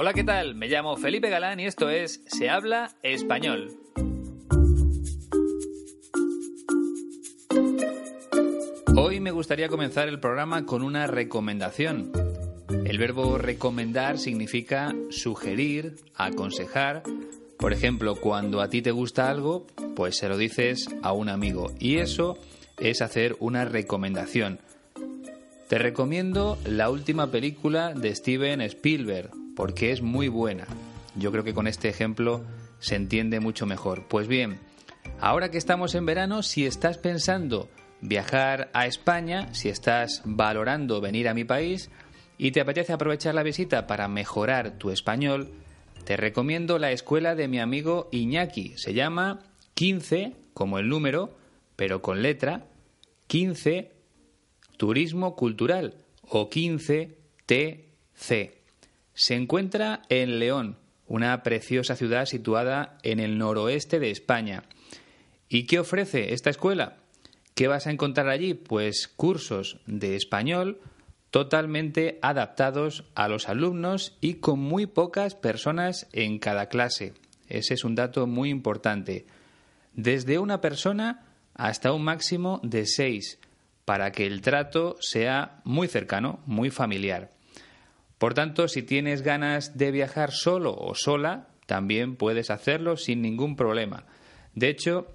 Hola, ¿qué tal? Me llamo Felipe Galán y esto es Se habla español. Hoy me gustaría comenzar el programa con una recomendación. El verbo recomendar significa sugerir, aconsejar. Por ejemplo, cuando a ti te gusta algo, pues se lo dices a un amigo. Y eso es hacer una recomendación. Te recomiendo la última película de Steven Spielberg, porque es muy buena. Yo creo que con este ejemplo se entiende mucho mejor. Pues bien, ahora que estamos en verano, si estás pensando viajar a España, si estás valorando venir a mi país y te apetece aprovechar la visita para mejorar tu español, te recomiendo la escuela de mi amigo Iñaki. Se llama 15, como el número, pero con letra, 15 Turismo Cultural o 15 TC. Se encuentra en León, una preciosa ciudad situada en el noroeste de España. ¿Y qué ofrece esta escuela? ¿Qué vas a encontrar allí? Pues cursos de español totalmente adaptados a los alumnos y con muy pocas personas en cada clase. Ese es un dato muy importante. Desde una persona hasta un máximo de seis, para que el trato sea muy cercano, muy familiar. Por tanto, si tienes ganas de viajar solo o sola, también puedes hacerlo sin ningún problema. De hecho,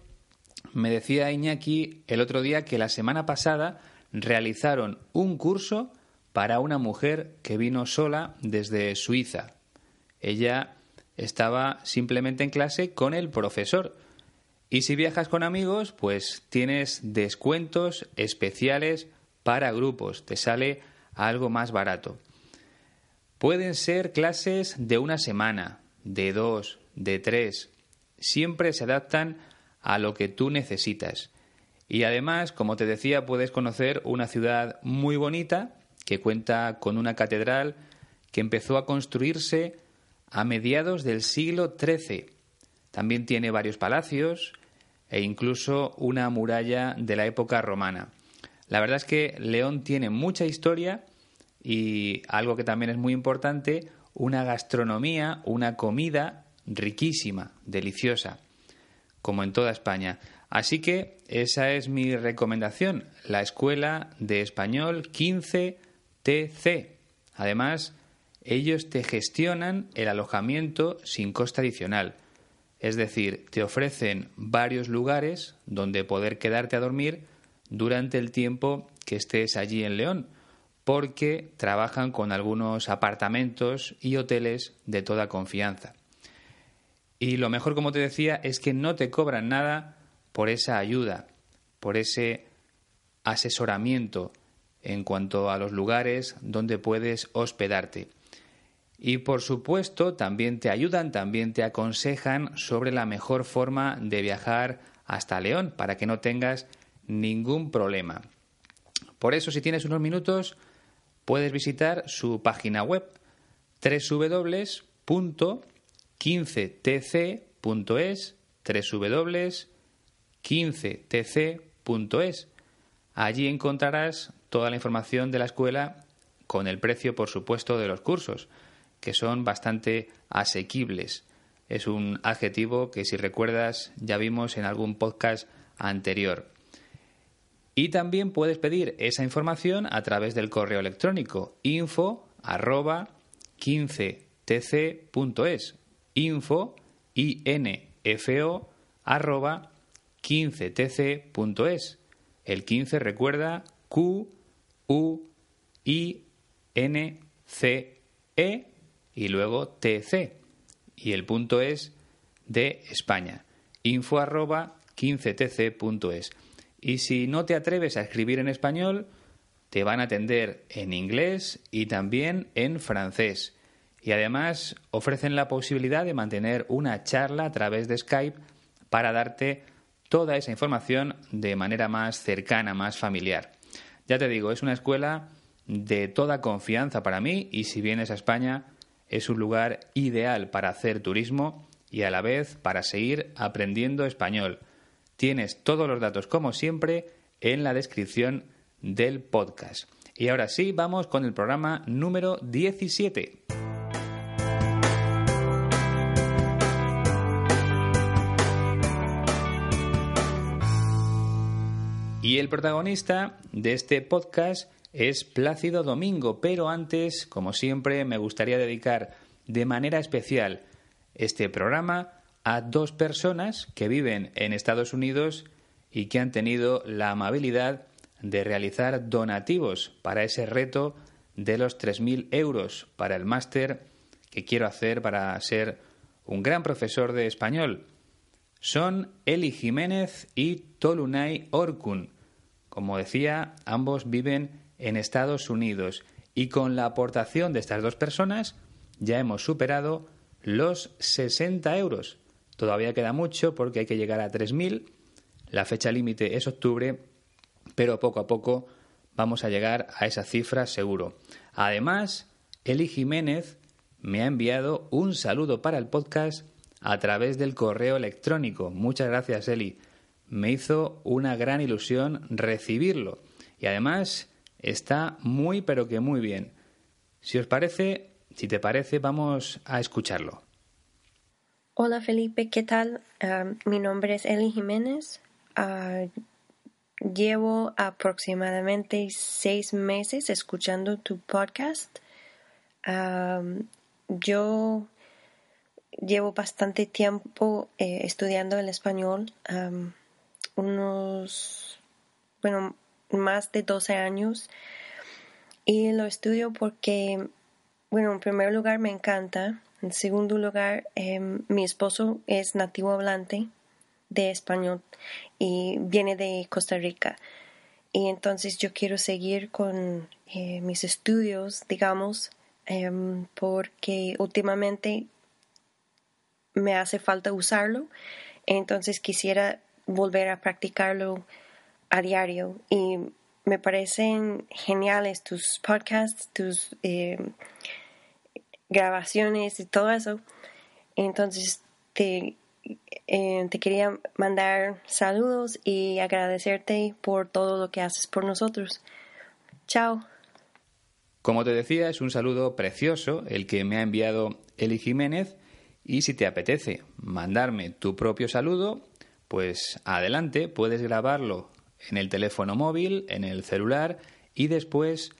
me decía Iñaki el otro día que la semana pasada realizaron un curso para una mujer que vino sola desde Suiza. Ella estaba simplemente en clase con el profesor. Y si viajas con amigos, pues tienes descuentos especiales para grupos. Te sale algo más barato. Pueden ser clases de una semana, de dos, de tres. Siempre se adaptan a lo que tú necesitas. Y además, como te decía, puedes conocer una ciudad muy bonita que cuenta con una catedral que empezó a construirse a mediados del siglo XIII. También tiene varios palacios e incluso una muralla de la época romana. La verdad es que León tiene mucha historia y algo que también es muy importante, una gastronomía, una comida riquísima, deliciosa, como en toda España. Así que esa es mi recomendación, la Escuela de Español 15TC. Además, ellos te gestionan el alojamiento sin coste adicional. Es decir, te ofrecen varios lugares donde poder quedarte a dormir durante el tiempo que estés allí en León porque trabajan con algunos apartamentos y hoteles de toda confianza. Y lo mejor, como te decía, es que no te cobran nada por esa ayuda, por ese asesoramiento en cuanto a los lugares donde puedes hospedarte. Y por supuesto, también te ayudan, también te aconsejan sobre la mejor forma de viajar hasta León para que no tengas ningún problema. Por eso, si tienes unos minutos, puedes visitar su página web www.15tc.es www.15tc.es Allí encontrarás toda la información de la escuela con el precio, por supuesto, de los cursos, que son bastante asequibles. Es un adjetivo que, si recuerdas, ya vimos en algún podcast anterior. Y también puedes pedir esa información a través del correo electrónico info 15tc.es info info arroba 15tc.es el 15 recuerda Q U I N C E y luego TC y el punto es de España. Info arroba 15tc.es y si no te atreves a escribir en español, te van a atender en inglés y también en francés. Y además ofrecen la posibilidad de mantener una charla a través de Skype para darte toda esa información de manera más cercana, más familiar. Ya te digo, es una escuela de toda confianza para mí y si vienes a España es un lugar ideal para hacer turismo y a la vez para seguir aprendiendo español. Tienes todos los datos como siempre en la descripción del podcast. Y ahora sí, vamos con el programa número 17. Y el protagonista de este podcast es Plácido Domingo, pero antes, como siempre, me gustaría dedicar de manera especial este programa a dos personas que viven en Estados Unidos y que han tenido la amabilidad de realizar donativos para ese reto de los 3.000 euros para el máster que quiero hacer para ser un gran profesor de español. Son Eli Jiménez y Tolunay Orkun. Como decía, ambos viven en Estados Unidos y con la aportación de estas dos personas ya hemos superado los 60 euros. Todavía queda mucho porque hay que llegar a 3.000. La fecha límite es octubre, pero poco a poco vamos a llegar a esa cifra seguro. Además, Eli Jiménez me ha enviado un saludo para el podcast a través del correo electrónico. Muchas gracias, Eli me hizo una gran ilusión recibirlo. Y además está muy pero que muy bien. Si os parece, si te parece, vamos a escucharlo. Hola Felipe, ¿qué tal? mi nombre es Eli Jiménez. Ah, llevo aproximadamente seis meses escuchando tu podcast. yo llevo bastante tiempo eh, estudiando el español unos, bueno, más de 12 años. Y lo estudio porque, bueno, en primer lugar me encanta. En segundo lugar, em, mi esposo es nativo hablante de español y viene de Costa Rica. Y entonces yo quiero seguir con eh, mis estudios, digamos, em, porque últimamente me hace falta usarlo. Entonces quisiera volver a practicarlo a diario y me parecen geniales tus podcasts, tus eh, grabaciones y todo eso. Entonces te, eh, te quería mandar saludos y agradecerte por todo lo que haces por nosotros. Chao. Como te decía, es un saludo precioso el que me ha enviado Eli Jiménez y si te apetece mandarme tu propio saludo, pues adelante, puedes grabarlo en el teléfono móvil, en el celular y después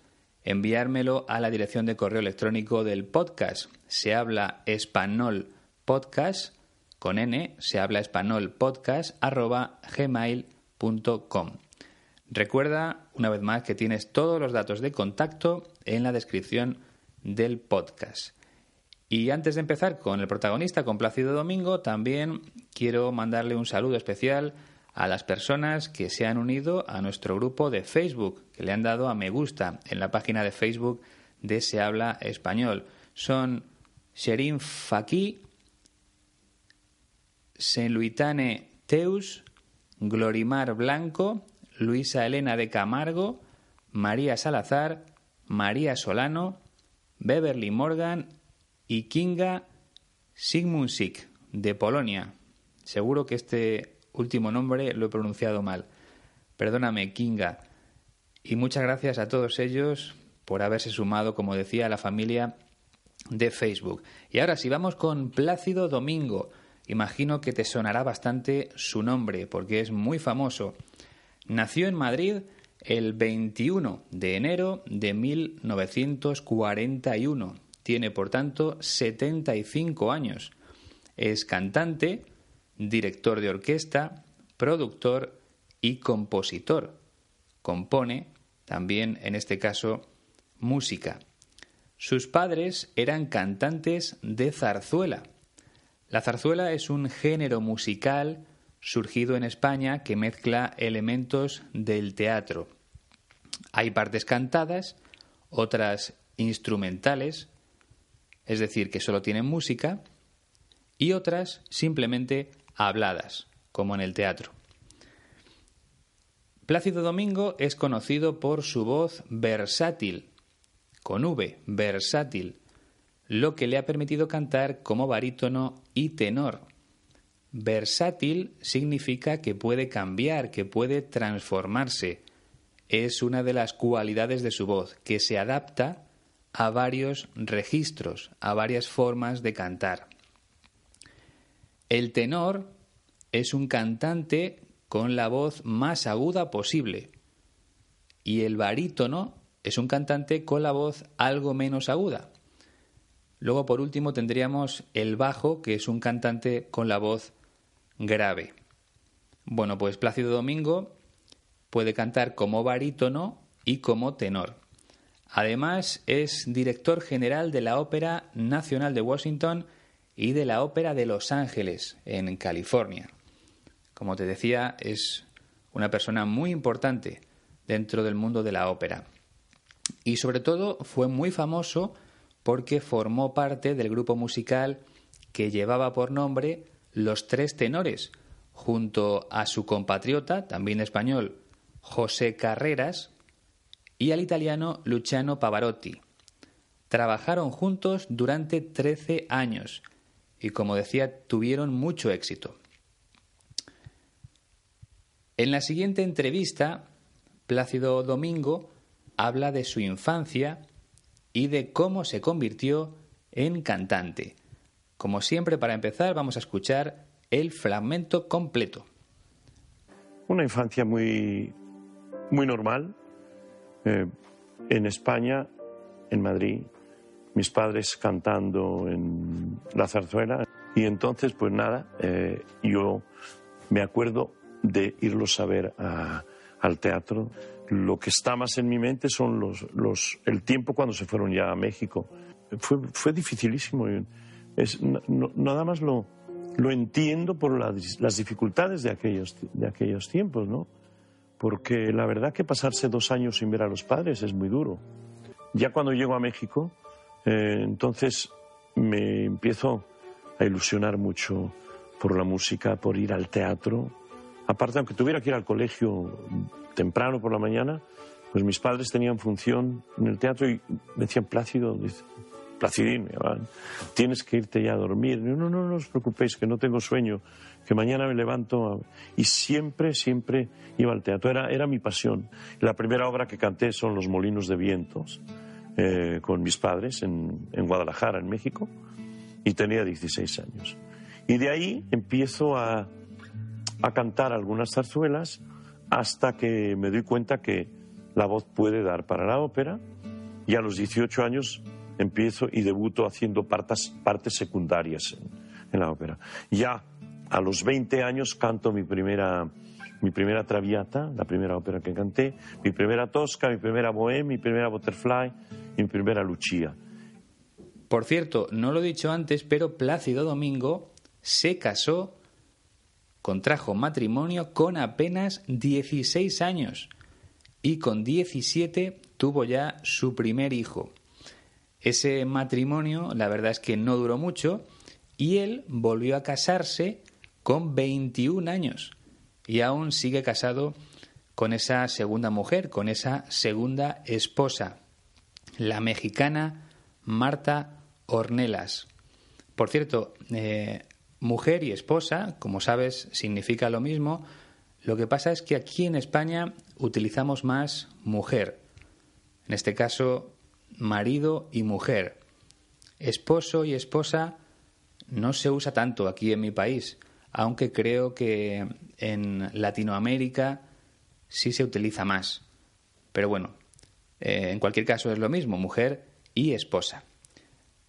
enviármelo a la dirección de correo electrónico del podcast. Se habla español podcast con n, se habla español podcast arroba gmail.com. Recuerda una vez más que tienes todos los datos de contacto en la descripción del podcast. Y antes de empezar con el protagonista, con Plácido Domingo, también quiero mandarle un saludo especial a las personas que se han unido a nuestro grupo de Facebook, que le han dado a me gusta en la página de Facebook de Se Habla Español. Son Sherin Faki, Luitane Teus, Glorimar Blanco, Luisa Elena de Camargo, María Salazar, María Solano, Beverly Morgan y Kinga Sigmundsik, de Polonia. Seguro que este último nombre lo he pronunciado mal. Perdóname, Kinga. Y muchas gracias a todos ellos por haberse sumado, como decía, a la familia de Facebook. Y ahora, si vamos con Plácido Domingo, imagino que te sonará bastante su nombre, porque es muy famoso. Nació en Madrid el 21 de enero de 1941 tiene, por tanto, 75 años. Es cantante, director de orquesta, productor y compositor. Compone, también en este caso, música. Sus padres eran cantantes de zarzuela. La zarzuela es un género musical surgido en España que mezcla elementos del teatro. Hay partes cantadas, otras instrumentales, es decir, que solo tienen música, y otras simplemente habladas, como en el teatro. Plácido Domingo es conocido por su voz versátil, con V, versátil, lo que le ha permitido cantar como barítono y tenor. Versátil significa que puede cambiar, que puede transformarse. Es una de las cualidades de su voz, que se adapta a varios registros, a varias formas de cantar. El tenor es un cantante con la voz más aguda posible y el barítono es un cantante con la voz algo menos aguda. Luego, por último, tendríamos el bajo, que es un cantante con la voz grave. Bueno, pues Plácido Domingo puede cantar como barítono y como tenor. Además, es director general de la Ópera Nacional de Washington y de la Ópera de Los Ángeles, en California. Como te decía, es una persona muy importante dentro del mundo de la ópera. Y sobre todo fue muy famoso porque formó parte del grupo musical que llevaba por nombre Los Tres Tenores, junto a su compatriota, también español, José Carreras, y al italiano Luciano Pavarotti. Trabajaron juntos durante 13 años y, como decía, tuvieron mucho éxito. En la siguiente entrevista, Plácido Domingo habla de su infancia y de cómo se convirtió en cantante. Como siempre, para empezar, vamos a escuchar el fragmento completo. Una infancia muy, muy normal. Eh, en España, en Madrid, mis padres cantando en la zarzuela. Y entonces, pues nada, eh, yo me acuerdo de irlos a ver al teatro lo que está más en mi mente son los, los, el tiempo cuando se fueron ya a México. Fue, fue dificilísimo. Es, nada más lo, lo entiendo por las dificultades de aquellos, de aquellos tiempos, ¿no? Porque la verdad que pasarse dos años sin ver a los padres es muy duro. Ya cuando llego a México, eh, entonces me empiezo a ilusionar mucho por la música, por ir al teatro. Aparte, aunque tuviera que ir al colegio temprano por la mañana, pues mis padres tenían función en el teatro y me decían, Plácido, dice, Placidín, tienes que irte ya a dormir. no, no, no os preocupéis, que no tengo sueño, que mañana me levanto. Y siempre, siempre iba al teatro, era, era mi pasión. La primera obra que canté son Los Molinos de Vientos, eh, con mis padres en, en Guadalajara, en México, y tenía 16 años. Y de ahí empiezo a, a cantar algunas zarzuelas hasta que me doy cuenta que la voz puede dar para la ópera y a los 18 años empiezo y debuto haciendo partes, partes secundarias en, la ópera. Ya a los 20 años canto mi primera, mi primera Traviata, la primera ópera que canté, mi primera Tosca, mi primera Bohème, mi primera Butterfly y mi primera Lucia. Por cierto, no lo he dicho antes, pero Plácido Domingo se casó contrajo matrimonio con apenas 16 años y con 17 tuvo ya su primer hijo. Ese matrimonio la verdad es que no duró mucho y él volvió a casarse con 21 años y aún sigue casado con esa segunda mujer, con esa segunda esposa, la mexicana Marta Ornelas. Por cierto, eh, Mujer y esposa, como sabes, significa lo mismo. Lo que pasa es que aquí en España utilizamos más mujer. En este caso, marido y mujer. Esposo y esposa no se usa tanto aquí en mi país, aunque creo que en Latinoamérica sí se utiliza más. Pero bueno, eh, en cualquier caso es lo mismo, mujer y esposa.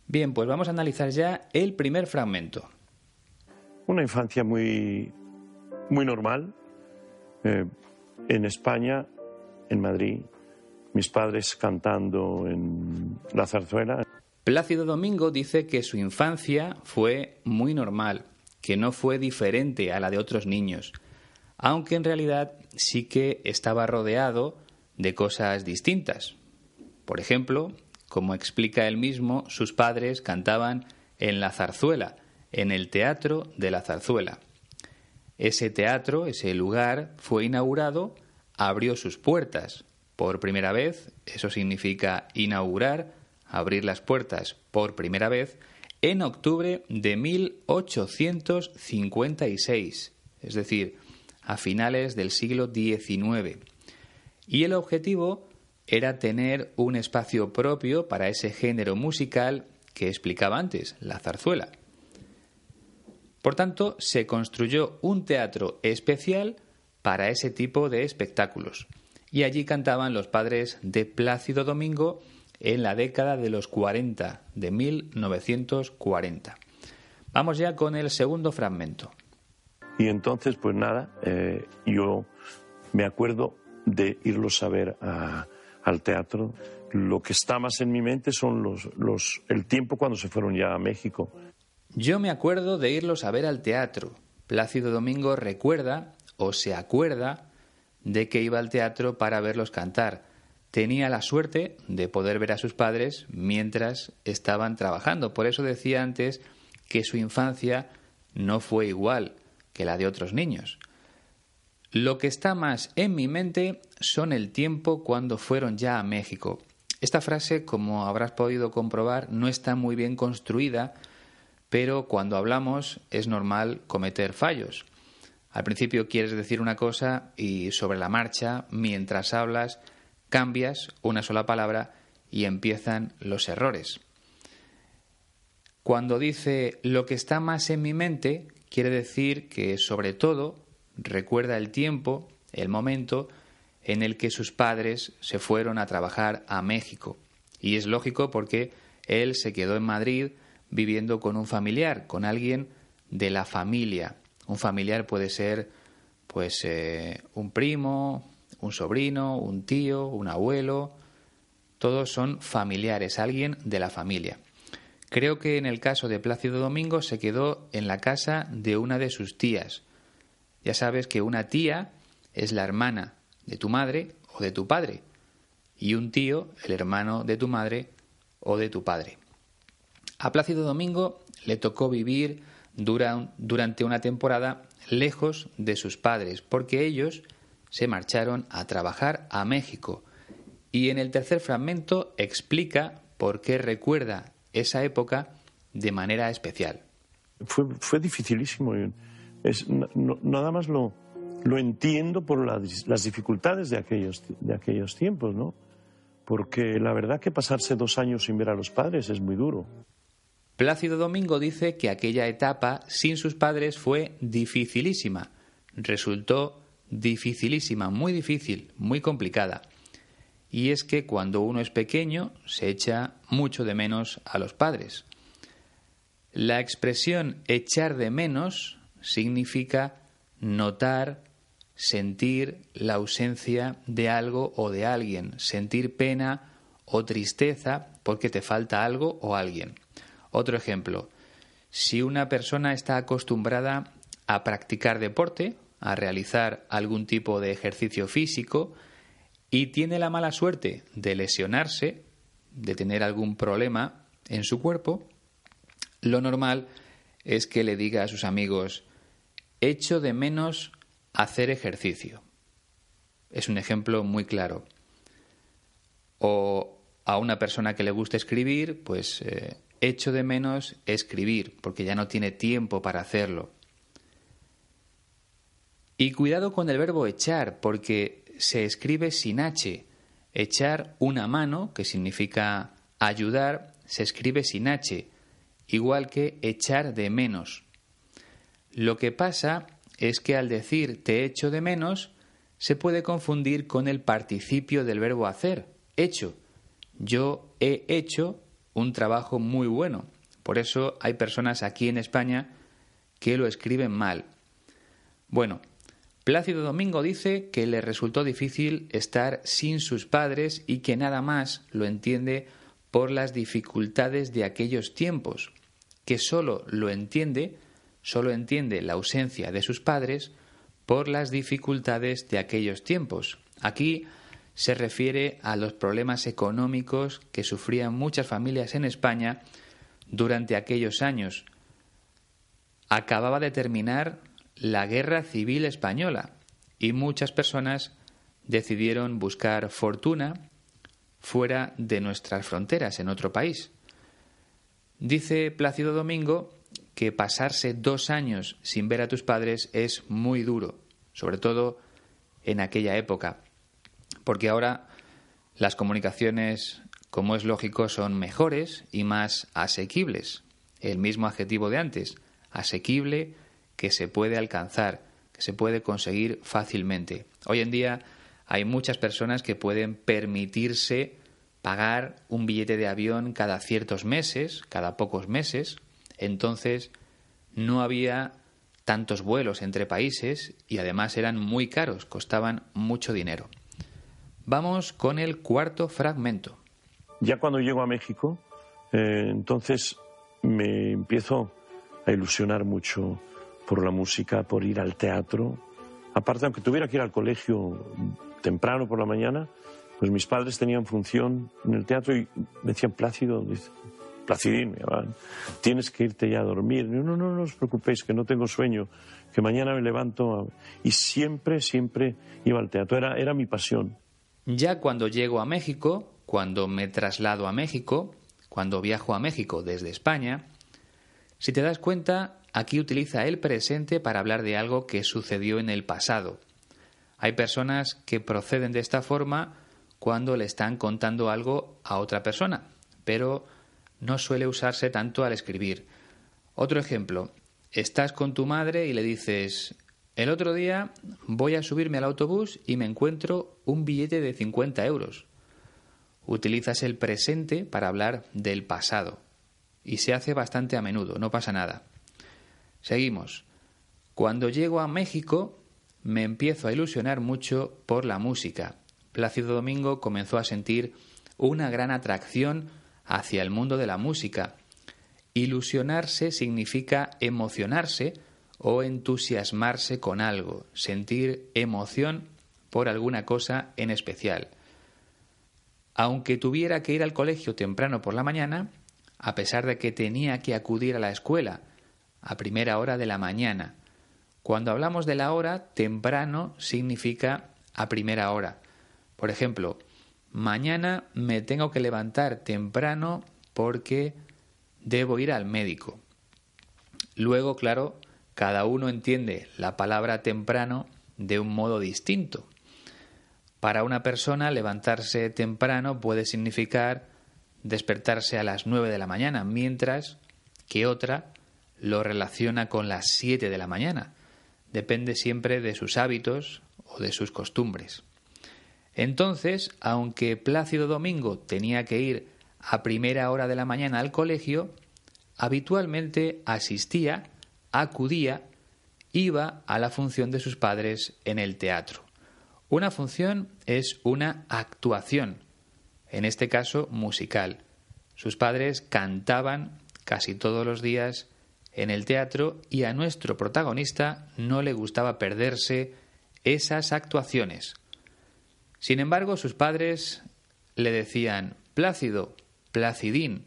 Bien, pues vamos a analizar ya el primer fragmento. Una infancia muy, muy normal. Eh, en España, en Madrid, mis padres cantando en la zarzuela. Plácido Domingo dice que su infancia fue muy normal, que no fue diferente a la de otros niños, aunque en realidad sí que estaba rodeado de cosas distintas. Por ejemplo, como explica él mismo, sus padres cantaban en la zarzuela, en el Teatro de la Zarzuela. Ese teatro, ese lugar, fue inaugurado, abrió sus puertas por primera vez, eso significa inaugurar, abrir las puertas por primera vez, en octubre de 1856, es decir, a finales del siglo XIX. Y el objetivo era tener un espacio propio para ese género musical que explicaba antes, la zarzuela. Por tanto, se construyó un teatro especial para ese tipo de espectáculos. Y allí cantaban los padres de Plácido Domingo en la década de los 40, de 1940. Vamos ya con el segundo fragmento. Y entonces, pues nada, eh, yo me acuerdo de irlos a ver al teatro. Lo que está más en mi mente son los, los, el tiempo cuando se fueron ya a México. Yo me acuerdo de irlos a ver al teatro. Plácido Domingo recuerda o se acuerda de que iba al teatro para verlos cantar. Tenía la suerte de poder ver a sus padres mientras estaban trabajando. Por eso decía antes que su infancia no fue igual que la de otros niños. Lo que está más en mi mente son el tiempo cuando fueron ya a México. Esta frase, como habrás podido comprobar, no está muy bien construida pero cuando hablamos es normal cometer fallos. Al principio quieres decir una cosa y sobre la marcha, mientras hablas, cambias una sola palabra y empiezan los errores. Cuando dice lo que está más en mi mente, quiere decir que sobre todo recuerda el tiempo, el momento en el que sus padres se fueron a trabajar a México. Y es lógico porque él se quedó en Madrid viviendo con un familiar, con alguien de la familia. Un familiar puede ser pues eh, un primo, un sobrino, un tío, un abuelo, todos son familiares, alguien de la familia. Creo que en el caso de Plácido Domingo se quedó en la casa de una de sus tías. Ya sabes que una tía es la hermana de tu madre o de tu padre y un tío el hermano de tu madre o de tu padre. A Plácido Domingo le tocó vivir durante una temporada lejos de sus padres, porque ellos se marcharon a trabajar a México. Y en el tercer fragmento explica por qué recuerda esa época de manera especial. Fue, dificilísimo. nada más lo, lo entiendo por las, dificultades de aquellos, de aquellos tiempos, ¿no? Porque la verdad que pasarse dos años sin ver a los padres es muy duro. Plácido Domingo dice que aquella etapa sin sus padres fue dificilísima. Resultó dificilísima, muy difícil, muy complicada. Y es que cuando uno es pequeño se echa mucho de menos a los padres. La expresión echar de menos significa notar, sentir la ausencia de algo o de alguien, sentir pena o tristeza porque te falta algo o alguien. Otro ejemplo, si una persona está acostumbrada a practicar deporte, a realizar algún tipo de ejercicio físico y tiene la mala suerte de lesionarse, de tener algún problema en su cuerpo, lo normal es que le diga a sus amigos, echo de menos hacer ejercicio. Es un ejemplo muy claro. O a una persona que le gusta escribir, pues eh, echo de menos escribir, porque ya no tiene tiempo para hacerlo. Y cuidado con el verbo echar, porque se escribe sin H. Echar una mano, que significa ayudar, se escribe sin H, igual que echar de menos. Lo que pasa es que al decir te echo de menos, se puede confundir con el participio del verbo hacer, hecho. Yo he hecho un trabajo muy bueno. Por eso hay personas aquí en España que lo escriben mal. Bueno, Plácido Domingo dice que le resultó difícil estar sin sus padres y que nada más lo entiende por las dificultades de aquellos tiempos, que solo lo entiende, solo entiende la ausencia de sus padres por las dificultades de aquellos tiempos. Aquí se refiere a los problemas económicos que sufrían muchas familias en España durante aquellos años. Acababa de terminar la Guerra Civil Española y muchas personas decidieron buscar fortuna fuera de nuestras fronteras, en otro país. Dice Plácido Domingo que pasarse dos años sin ver a tus padres es muy duro, sobre todo en aquella época, porque ahora las comunicaciones, como es lógico, son mejores y más asequibles. El mismo adjetivo de antes, asequible, que se puede alcanzar, que se puede conseguir fácilmente. Hoy en día hay muchas personas que pueden permitirse pagar un billete de avión cada ciertos meses, cada pocos meses, entonces no había tantos vuelos entre países y además eran muy caros, costaban mucho dinero. Vamos con el cuarto fragmento. Ya cuando llego a México, eh, entonces me empiezo a ilusionar mucho por la música, por ir al teatro. Aparte, aunque tuviera que ir al colegio temprano por la mañana, pues mis padres tenían función en el teatro y me decían, Plácido, Placidín, tienes que irte ya a dormir. No, no, no os preocupéis, que no tengo sueño, que mañana me levanto. Y siempre, siempre iba al teatro, era, era mi pasión. Ya cuando llego a México, cuando me traslado a México, cuando viajo a México desde España, si te das cuenta, aquí utiliza el presente para hablar de algo que sucedió en el pasado. Hay personas que proceden de esta forma cuando le están contando algo a otra persona, pero no suele usarse tanto al escribir. Otro ejemplo, estás con tu madre y le dices, el otro día voy a subirme al autobús y me encuentro un billete de 50 euros. Utilizas el presente para hablar del pasado y se hace bastante a menudo, no pasa nada. Seguimos. Cuando llego a México me empiezo a ilusionar mucho por la música. Plácido Domingo comenzó a sentir una gran atracción hacia el mundo de la música. Ilusionarse significa emocionarse o entusiasmarse con algo, sentir emoción por alguna cosa en especial. Aunque tuviera que ir al colegio temprano por la mañana, a pesar de que tenía que acudir a la escuela a primera hora de la mañana. Cuando hablamos de la hora, temprano significa a primera hora. Por ejemplo, mañana me tengo que levantar temprano porque debo ir al médico. Luego, claro, cada uno entiende la palabra temprano de un modo distinto. Para una persona levantarse temprano puede significar despertarse a las 9 de la mañana, mientras que otra lo relaciona con las 7 de la mañana. Depende siempre de sus hábitos o de sus costumbres. Entonces, aunque Plácido Domingo tenía que ir a primera hora de la mañana al colegio, habitualmente asistía, acudía, iba a la función de sus padres en el teatro. Una función es una actuación, en este caso musical. Sus padres cantaban casi todos los días en el teatro y a nuestro protagonista no le gustaba perderse esas actuaciones. Sin embargo, sus padres le decían Plácido, Placidín.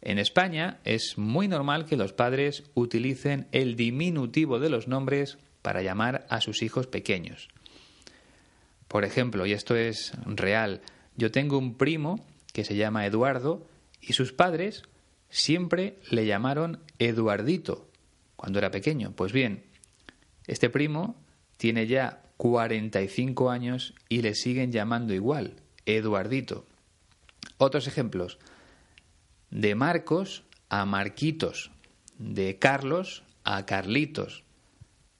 En España es muy normal que los padres utilicen el diminutivo de los nombres para llamar a sus hijos pequeños. Por ejemplo, y esto es real, yo tengo un primo que se llama Eduardo y sus padres siempre le llamaron Eduardito cuando era pequeño. Pues bien, este primo tiene ya 45 años y le siguen llamando igual, Eduardito. Otros ejemplos, de Marcos a Marquitos, de Carlos a Carlitos,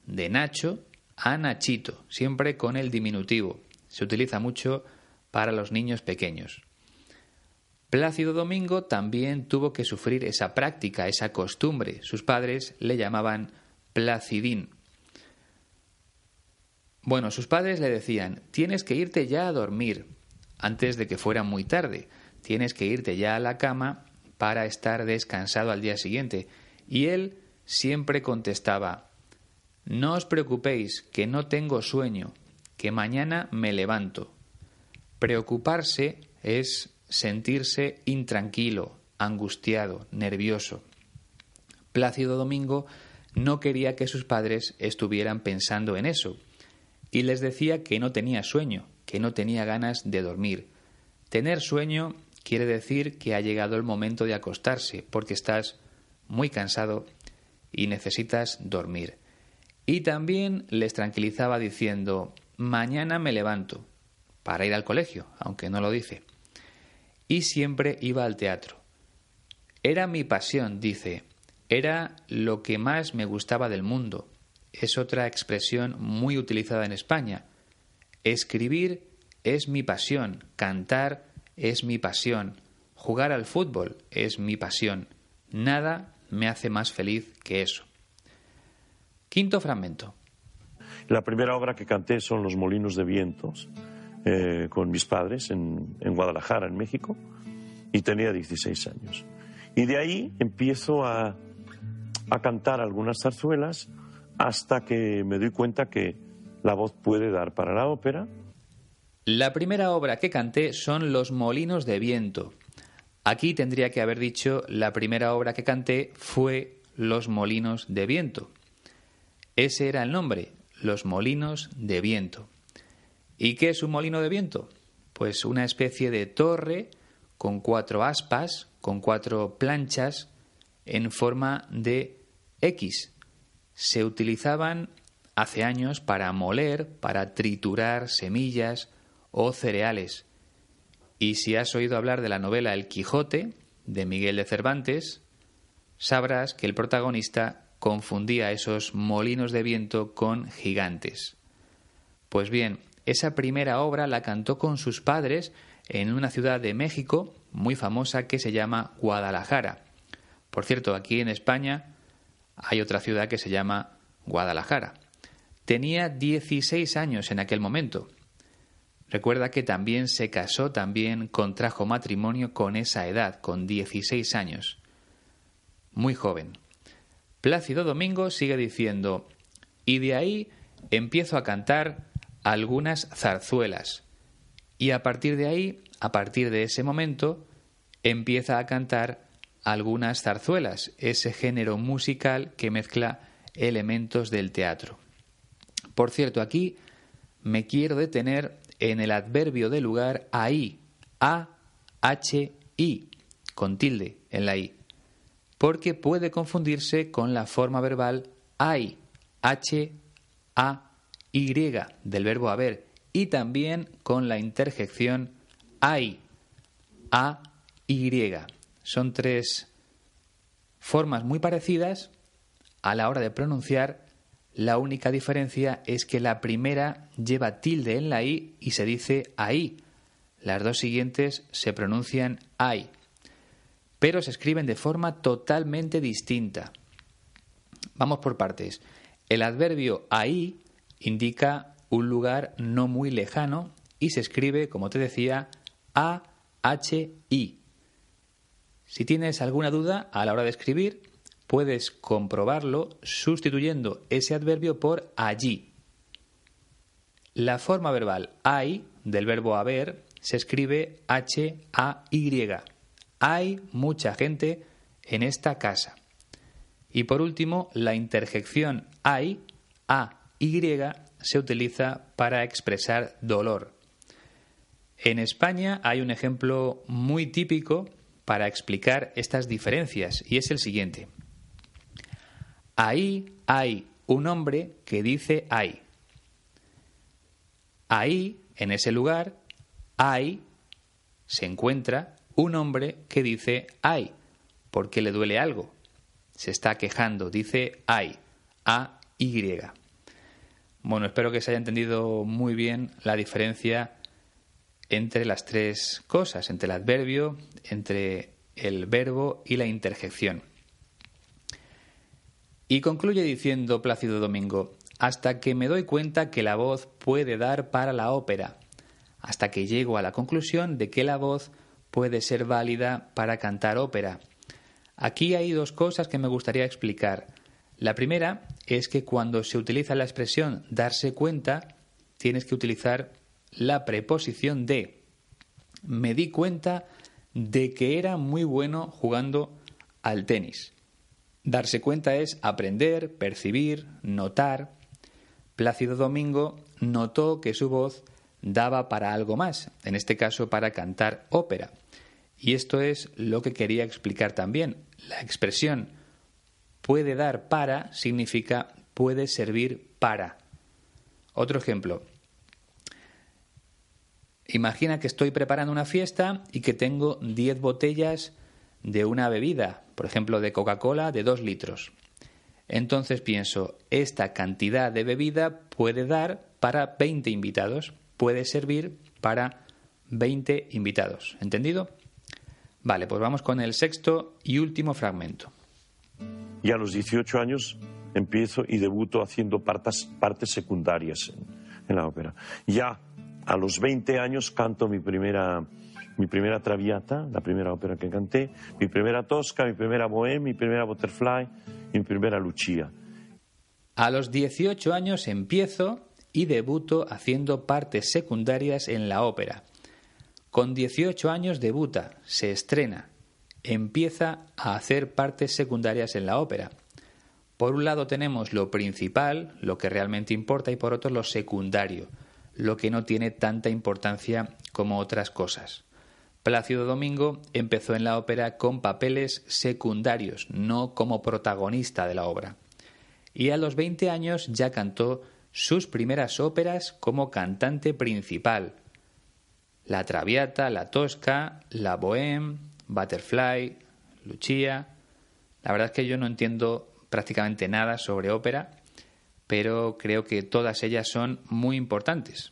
de Nacho a Nachito, siempre con el diminutivo. Se utiliza mucho para los niños pequeños. Plácido Domingo también tuvo que sufrir esa práctica, esa costumbre. Sus padres le llamaban Placidín. Bueno, sus padres le decían, tienes que irte ya a dormir, antes de que fuera muy tarde, tienes que irte ya a la cama para estar descansado al día siguiente. Y él siempre contestaba, no os preocupéis, que no tengo sueño, que mañana me levanto, Preocuparse es sentirse intranquilo, angustiado, nervioso. Plácido Domingo no quería que sus padres estuvieran pensando en eso y les decía que no tenía sueño, que no tenía ganas de dormir. Tener sueño quiere decir que ha llegado el momento de acostarse porque estás muy cansado y necesitas dormir. Y también les tranquilizaba diciendo, mañana me levanto para ir al colegio, aunque no lo dice. Y siempre iba al teatro. Era mi pasión, dice, era lo que más me gustaba del mundo. Es otra expresión muy utilizada en España. Escribir es mi pasión, cantar es mi pasión, jugar al fútbol es mi pasión. Nada me hace más feliz que eso. Quinto fragmento. La primera obra que canté son Los Molinos de Vientos, eh, con mis padres en, en Guadalajara, en México, y tenía 16 años. Y de ahí empiezo a, a cantar algunas zarzuelas hasta que me doy cuenta que la voz puede dar para la ópera. La primera obra que canté son Los Molinos de Viento. Aquí tendría que haber dicho la primera obra que canté fue Los Molinos de Viento. Ese era el nombre, Los Molinos de Viento. ¿Y qué es un molino de viento? Pues una especie de torre con cuatro aspas, con cuatro planchas en forma de X. Se utilizaban hace años para moler, para triturar semillas o cereales. Y si has oído hablar de la novela El Quijote, de Miguel de Cervantes, sabrás que el protagonista confundía esos molinos de viento con gigantes. Pues bien, esa primera obra la cantó con sus padres en una ciudad de México muy famosa que se llama Guadalajara. Por cierto, aquí en España hay otra ciudad que se llama Guadalajara. Tenía 16 años en aquel momento. Recuerda que también se casó, también contrajo matrimonio con esa edad, con 16 años. Muy joven. Plácido Domingo sigue diciendo, y de ahí empiezo a cantar algunas zarzuelas. Y a partir de ahí, a partir de ese momento, empieza a cantar algunas zarzuelas, ese género musical que mezcla elementos del teatro. Por cierto, aquí me quiero detener en el adverbio de lugar ahí, A, H, I, con tilde en la I, porque puede confundirse con la forma verbal hay, H, A, Y del verbo haber, y también con la interjección hay, A, Y. Son tres formas muy parecidas a la hora de pronunciar. La única diferencia es que la primera lleva tilde en la i y se dice ahí. Las dos siguientes se pronuncian ay, pero se escriben de forma totalmente distinta. Vamos por partes. El adverbio ahí indica un lugar no muy lejano y se escribe, como te decía, A-H-I. Si tienes alguna duda a la hora de escribir, puedes comprobarlo sustituyendo ese adverbio por allí. La forma verbal hay del verbo haber se escribe H-A-Y. Hay mucha gente en esta casa. Y por último, la interjección hay, A-Y, se utiliza para expresar dolor. En España hay un ejemplo muy típico para explicar estas diferencias y es el siguiente. Ahí hay un hombre que dice hay. Ahí, en ese lugar, hay, se encuentra un hombre que dice hay, porque le duele algo. Se está quejando, dice hay, A-Y. Bueno, espero que se haya entendido muy bien la diferencia entre las tres cosas, entre el adverbio, entre el verbo y la interjección. Y concluye diciendo Plácido Domingo, hasta que me doy cuenta que la voz puede dar para la ópera, hasta que llego a la conclusión de que la voz puede ser válida para cantar ópera. Aquí hay dos cosas que me gustaría explicar. La primera es que cuando se utiliza la expresión darse cuenta, tienes que utilizar la preposición de. me di cuenta de que era muy bueno jugando al tenis. Darse cuenta es aprender, percibir, notar. Plácido Domingo notó que su voz daba para algo más, en este caso para cantar ópera. Y esto es lo que quería explicar también. La expresión puede dar para significa puede servir para. Otro ejemplo. Imagina que estoy preparando una fiesta y que tengo 10 botellas de una bebida, por ejemplo de Coca-Cola de 2 litros. Entonces pienso, esta cantidad de bebida puede dar para 20 invitados, puede servir para 20 invitados. ¿Entendido? Vale, pues vamos con el sexto y último fragmento. Y a los 18 años empiezo y debuto haciendo partes, partes secundarias en, la ópera. Ya a los 20 años canto mi primera, mi primera Traviata, la primera ópera que canté, mi primera Tosca, mi primera Bohème, mi primera Butterfly mi primera Lucia. A los 18 años empiezo y debuto haciendo partes secundarias en la ópera. Con 18 años debuta, se estrena, empieza a hacer partes secundarias en la ópera. Por un lado tenemos lo principal, lo que realmente importa, y por otro lo secundario, lo que no tiene tanta importancia como otras cosas. Plácido Domingo empezó en la ópera con papeles secundarios, no como protagonista de la obra. Y a los 20 años ya cantó sus primeras óperas como cantante principal. La Traviata, La Tosca, La Bohème, Butterfly, Lucia. La verdad es que yo no entiendo prácticamente nada sobre ópera, pero creo que todas ellas son muy importantes.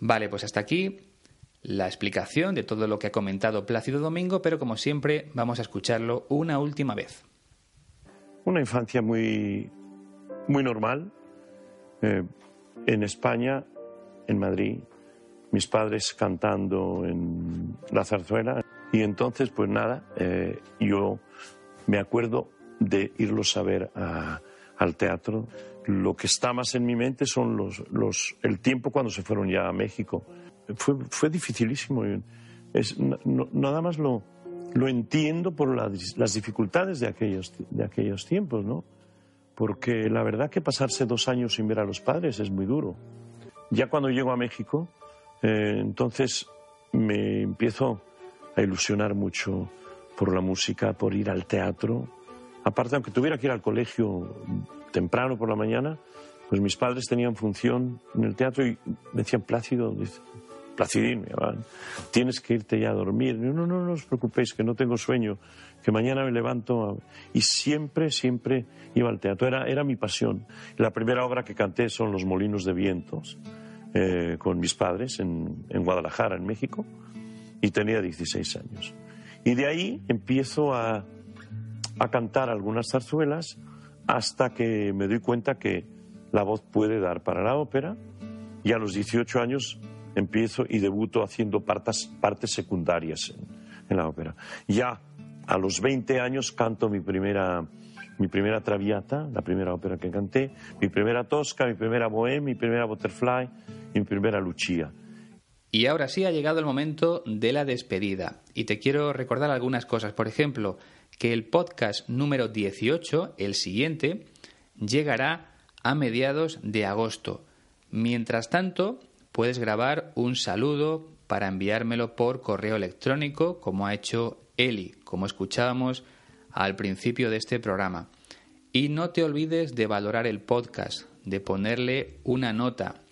Vale, pues hasta aquí la explicación de todo lo que ha comentado Plácido Domingo, pero como siempre vamos a escucharlo una última vez. Una infancia muy, muy normal. Eh, en España, en Madrid, mis padres cantando en la zarzuela. Y entonces, pues nada, eh, yo me acuerdo de irlos a ver al teatro. Lo que está más en mi mente son los, los, el tiempo cuando se fueron ya a México. Fue, fue dificilísimo. Es, nada más lo, lo entiendo por las dificultades de aquellos, de aquellos tiempos, ¿no? Porque la verdad que pasarse dos años sin ver a los padres es muy duro. Ya cuando llego a México, eh, entonces me empiezo a ilusionar mucho por la música, por ir al teatro, Aparte, aunque tuviera que ir al colegio temprano por la mañana, pues mis padres tenían función en el teatro y me decían, Plácido, Placidín, tienes que irte ya a dormir. No, no, no, os preocupéis, que no tengo sueño, que mañana me levanto. Y siempre, siempre iba al teatro, era, era mi pasión. La primera obra que canté son Los Molinos de Vientos, eh, con mis padres en Guadalajara, en México, y tenía 16 años. Y de ahí empiezo a a cantar algunas zarzuelas hasta que me doy cuenta que la voz puede dar para la ópera y a los 18 años empiezo y debuto haciendo partes, partes secundarias en, la ópera. Ya a los 20 años canto mi primera, mi primera Traviata, la primera ópera que canté, mi primera Tosca, mi primera Bohème, mi primera Butterfly y mi primera Lucia. Y ahora sí ha llegado el momento de la despedida. Y te quiero recordar algunas cosas. Por ejemplo, que el podcast número 18, el siguiente, llegará a mediados de agosto. Mientras tanto, puedes grabar un saludo para enviármelo por correo electrónico, como ha hecho Eli, como escuchábamos al principio de este programa. Y no te olvides de valorar el podcast, de ponerle una nota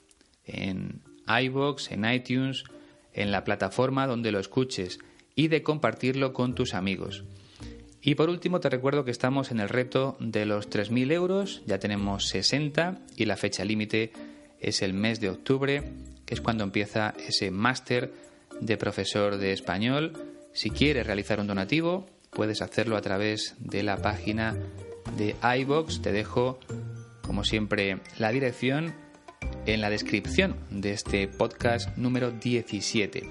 en iBox, en iTunes, en la plataforma donde lo escuches y de compartirlo con tus amigos. Y por último te recuerdo que estamos en el reto de los 3.000 euros, ya tenemos 60 y la fecha límite es el mes de octubre, que es cuando empieza ese máster de profesor de español. Si quieres realizar un donativo, puedes hacerlo a través de la página de iBox. Te dejo, como siempre, la dirección en la descripción de este podcast número 17.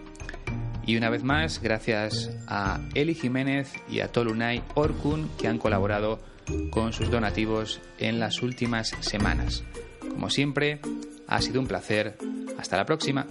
Y una vez más, gracias a Eli Jiménez y a Tolunay Orkun que han colaborado con sus donativos en las últimas semanas. Como siempre, ha sido un placer. Hasta la próxima.